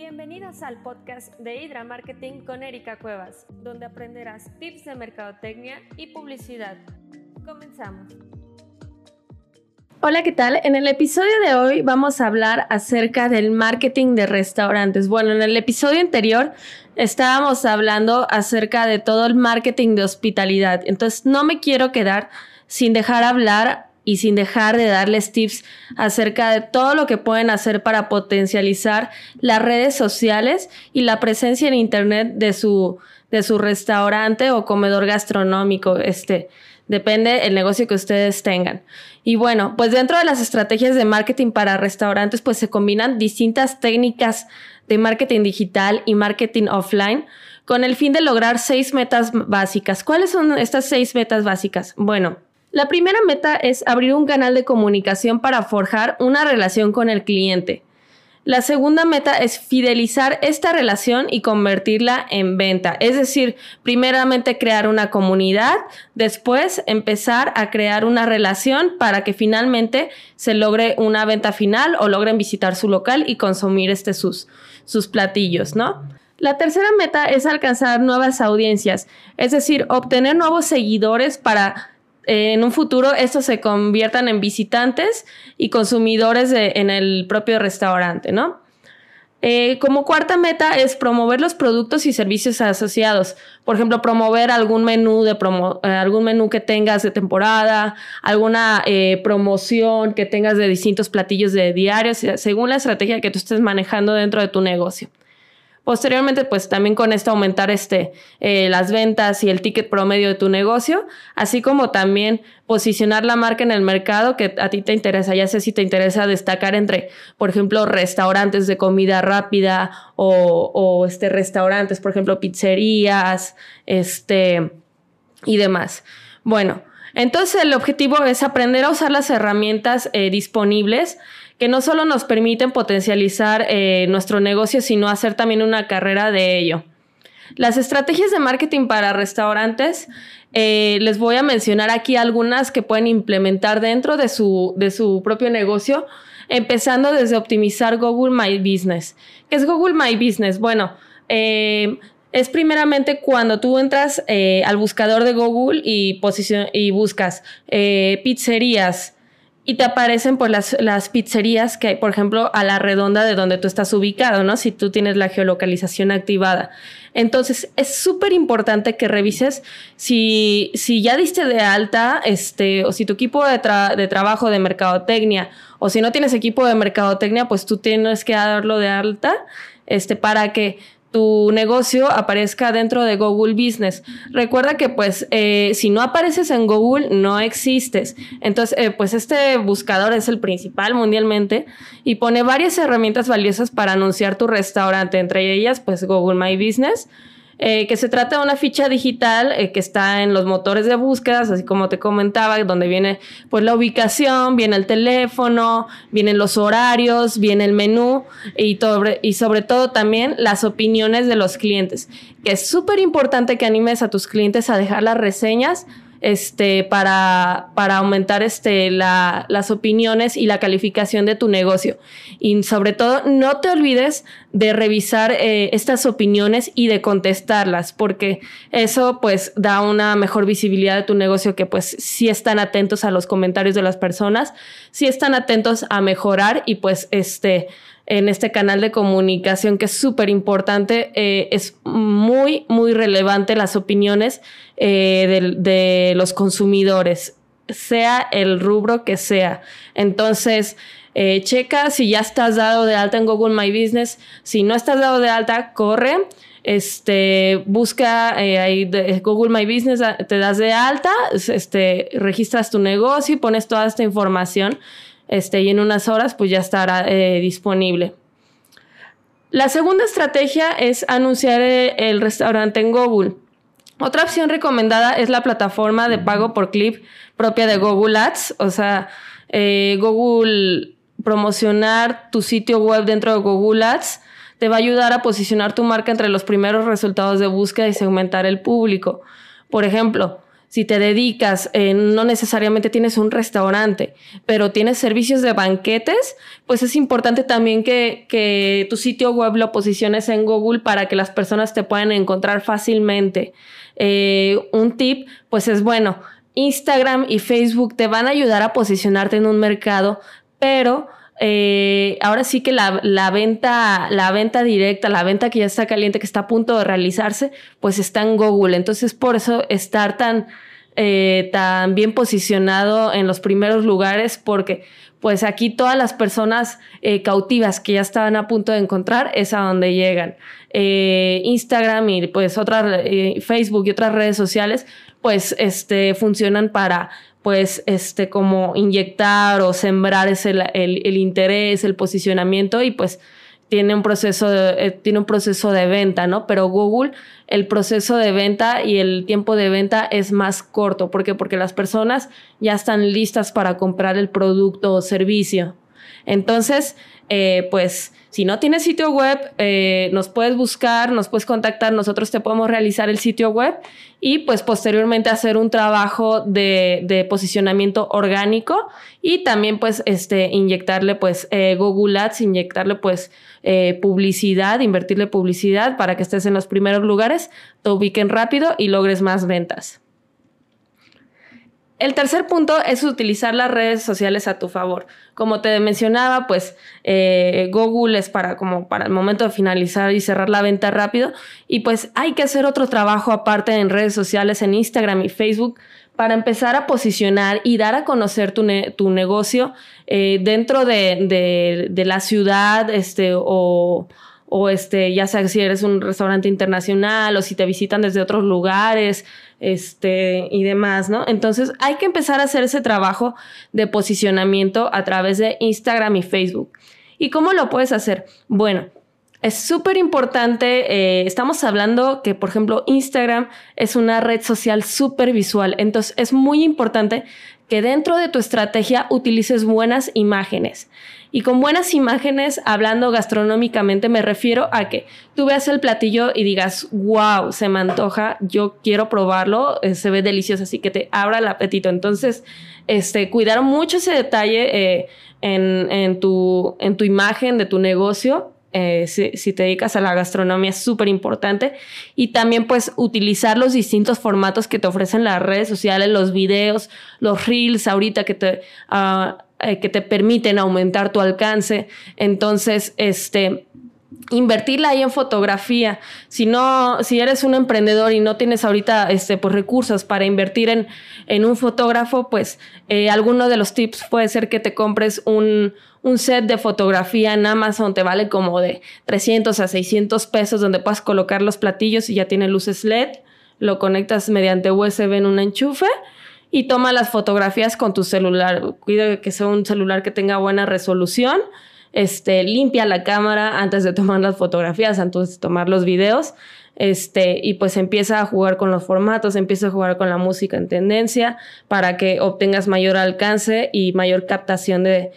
Bienvenidos al podcast de Hydra Marketing con Erika Cuevas, donde aprenderás tips de mercadotecnia y publicidad. Comenzamos. Hola, ¿qué tal? En el episodio de hoy vamos a hablar acerca del marketing de restaurantes. Bueno, en el episodio anterior estábamos hablando acerca de todo el marketing de hospitalidad. Entonces, no me quiero quedar sin dejar hablar y sin dejar de darles tips acerca de todo lo que pueden hacer para potencializar las redes sociales y la presencia en internet de su, de su restaurante o comedor gastronómico. Este, depende el negocio que ustedes tengan. Y bueno, pues dentro de las estrategias de marketing para restaurantes, pues se combinan distintas técnicas de marketing digital y marketing offline con el fin de lograr seis metas básicas. ¿Cuáles son estas seis metas básicas? Bueno, la primera meta es abrir un canal de comunicación para forjar una relación con el cliente. La segunda meta es fidelizar esta relación y convertirla en venta. Es decir, primeramente crear una comunidad, después empezar a crear una relación para que finalmente se logre una venta final o logren visitar su local y consumir este sus, sus platillos, ¿no? La tercera meta es alcanzar nuevas audiencias, es decir, obtener nuevos seguidores para en un futuro estos se conviertan en visitantes y consumidores en el propio restaurante, ¿no? Eh, como cuarta meta es promover los productos y servicios asociados. Por ejemplo, promover algún menú de eh, algún menú que tengas de temporada, alguna eh, promoción que tengas de distintos platillos de diarios, según la estrategia que tú estés manejando dentro de tu negocio. Posteriormente, pues también con esto aumentar este, eh, las ventas y el ticket promedio de tu negocio, así como también posicionar la marca en el mercado que a ti te interesa, ya sea si te interesa destacar entre, por ejemplo, restaurantes de comida rápida o, o este, restaurantes, por ejemplo, pizzerías, este, y demás. Bueno, entonces el objetivo es aprender a usar las herramientas eh, disponibles que no solo nos permiten potencializar eh, nuestro negocio, sino hacer también una carrera de ello. Las estrategias de marketing para restaurantes, eh, les voy a mencionar aquí algunas que pueden implementar dentro de su, de su propio negocio, empezando desde optimizar Google My Business. ¿Qué es Google My Business? Bueno, eh, es primeramente cuando tú entras al buscador de Google y, y buscas pizzerías, y te aparecen por las, las pizzerías que hay, por ejemplo, a la redonda de donde tú estás ubicado, ¿no? Si tú tienes la geolocalización activada. Entonces, es súper importante que revises si, si ya diste de alta, este, o si tu equipo de, de trabajo de mercadotecnia, o si no tienes equipo de mercadotecnia, pues tú tienes que darlo de alta, este, para que tu negocio aparezca dentro de Google Business. Recuerda que pues eh, si no apareces en Google no existes. Entonces eh, pues este buscador es el principal mundialmente y pone varias herramientas valiosas para anunciar tu restaurante, entre ellas pues Google My Business eh, que se trata de una ficha digital eh, que está en los motores de búsquedas, así como te comentaba, donde viene pues la ubicación, viene el teléfono, vienen los horarios, viene el menú y, y sobre todo también las opiniones de los clientes, que es súper importante que animes a tus clientes a dejar las reseñas este, para, para aumentar este, la, las opiniones y la calificación de tu negocio. Y sobre todo, no te olvides de revisar eh, estas opiniones y de contestarlas, porque eso pues da una mejor visibilidad de tu negocio que pues si están atentos a los comentarios de las personas, si están atentos a mejorar y pues este en este canal de comunicación que es súper importante. Eh, es muy, muy relevante las opiniones eh, de, los consumidores, sea el rubro que sea. Entonces, eh, checa si ya estás dado de alta en Google My Business. Si no estás dado de alta, corre. Este, busca ahí de Google My Business, te das de alta, este, registras tu negocio y pones toda esta información este, y en unas horas pues ya estará eh, disponible. La segunda estrategia es anunciar eh, el restaurante en Google. Otra opción recomendada es la plataforma de pago por clip propia de Google Ads, o sea, eh, Google promocionar tu sitio web dentro de Google Ads te va a ayudar a posicionar tu marca entre los primeros resultados de búsqueda y segmentar el público. Por ejemplo, si te dedicas, eh, no necesariamente tienes un restaurante, pero tienes servicios de banquetes, pues es importante también que, tu sitio web lo posiciones en Google para que las personas te puedan encontrar fácilmente. Eh, un tip, pues es bueno, Instagram y Facebook te van a ayudar a posicionarte en un mercado, pero eh, ahora sí que la, venta, la venta directa, la venta que ya está caliente, que está a punto de realizarse, pues está en Google. Entonces, por eso estar tan, eh, tan bien posicionado en los primeros lugares, porque pues aquí todas las personas eh, cautivas que ya estaban a punto de encontrar es a donde llegan. Instagram y pues otras, Facebook y otras redes sociales, pues este, funcionan para pues este como inyectar o sembrar ese, el, interés, el posicionamiento y pues tiene un proceso de, eh, tiene un proceso de venta, ¿no? Pero Google, el proceso de venta y el tiempo de venta es más corto. ¿Por qué? Porque las personas ya están listas para comprar el producto o servicio. Entonces, eh, pues si no tienes sitio web, eh, nos puedes buscar, nos puedes contactar, nosotros te podemos realizar el sitio web y pues posteriormente hacer un trabajo de, posicionamiento orgánico y también pues este, inyectarle pues eh, Google Ads, inyectarle pues publicidad, invertirle publicidad para que estés en los primeros lugares, te ubiquen rápido y logres más ventas. El tercer punto es utilizar las redes sociales a tu favor. Como te mencionaba, pues eh, Google es para como para el momento de finalizar y cerrar la venta rápido. Y pues hay que hacer otro trabajo aparte en redes sociales, en Instagram y Facebook, para empezar a posicionar y dar a conocer tu, negocio eh, dentro de, de, la ciudad, este, o o este, ya sea si eres un restaurante internacional o si te visitan desde otros lugares, este, y demás, ¿no? Entonces hay que empezar a hacer ese trabajo de posicionamiento a través de Instagram y Facebook. ¿Y cómo lo puedes hacer? Bueno, es súper importante, eh, estamos hablando que, por ejemplo, Instagram es una red social súper visual, entonces es muy importante que dentro de tu estrategia utilices buenas imágenes. Y con buenas imágenes, hablando gastronómicamente, me refiero a que tú veas el platillo y digas, wow, se me antoja, yo quiero probarlo, eh, se ve delicioso, así que te abra el apetito. Entonces, este, cuidar mucho ese detalle eh, en, tu, en tu imagen de tu negocio eh, si, te dedicas a la gastronomía es súper importante. Y también pues utilizar los distintos formatos que te ofrecen las redes sociales, los videos, los reels ahorita que te, ah, eh, que te permiten aumentar tu alcance. Entonces, este, invertirla ahí en fotografía. Si no, si eres un emprendedor y no tienes ahorita este, pues, recursos para invertir en, en un fotógrafo, pues eh, alguno de los tips puede ser que te compres un, un set de fotografía en Amazon te vale como de 300 a 600 pesos donde puedas colocar los platillos y ya tiene luces LED, lo conectas mediante USB en un enchufe y toma las fotografías con tu celular. Cuida que sea un celular que tenga buena resolución. Este, limpia la cámara antes de tomar las fotografías, antes de tomar los videos. Este, y pues empieza a jugar con los formatos, empieza a jugar con la música en tendencia para que obtengas mayor alcance y mayor captación de,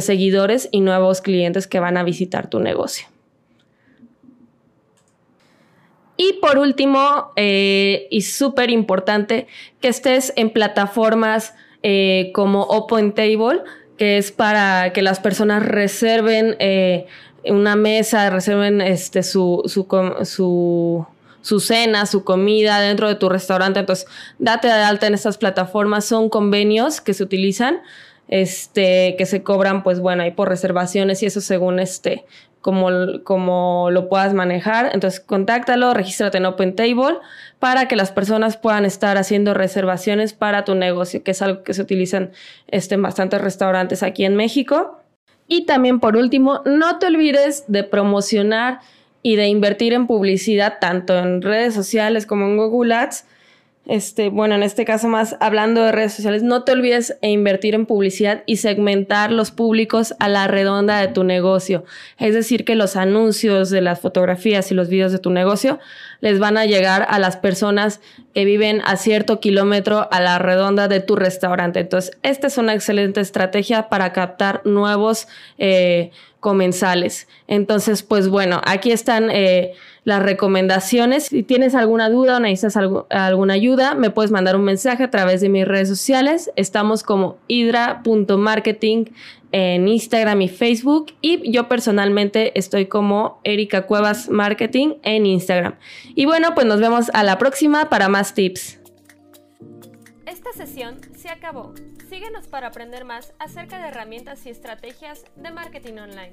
seguidores y nuevos clientes que van a visitar tu negocio. Y por último, eh, y súper importante, que estés en plataformas eh, como Open Table, que es para que las personas reserven eh, una mesa, reserven este, su, su, su, cena, su comida dentro de tu restaurante. Entonces, date de alta en estas plataformas. Son convenios que se utilizan este, que se cobran, pues bueno, ahí por reservaciones y eso según este, como, como lo puedas manejar. Entonces, contáctalo, regístrate en Open Table para que las personas puedan estar haciendo reservaciones para tu negocio, que es algo que se utilizan este, en bastantes restaurantes aquí en México. Y también, por último, no te olvides de promocionar y de invertir en publicidad tanto en redes sociales como en Google Ads este, bueno, en este caso más hablando de redes sociales, no te olvides e invertir en publicidad y segmentar los públicos a la redonda de tu negocio. Es decir, que los anuncios de las fotografías y los videos de tu negocio les van a llegar a las personas que viven a cierto kilómetro a la redonda de tu restaurante. Entonces, esta es una excelente estrategia para captar nuevos, eh, comensales. Entonces, pues bueno, aquí están eh, las recomendaciones. Si tienes alguna duda o necesitas alguna ayuda, me puedes mandar un mensaje a través de mis redes sociales. Estamos como hidra.marketing en Instagram y Facebook y yo personalmente estoy como Erika Cuevas Marketing en Instagram. Y bueno, pues nos vemos a la próxima para más tips. Esta sesión se acabó. Síguenos para aprender más acerca de herramientas y estrategias de marketing online.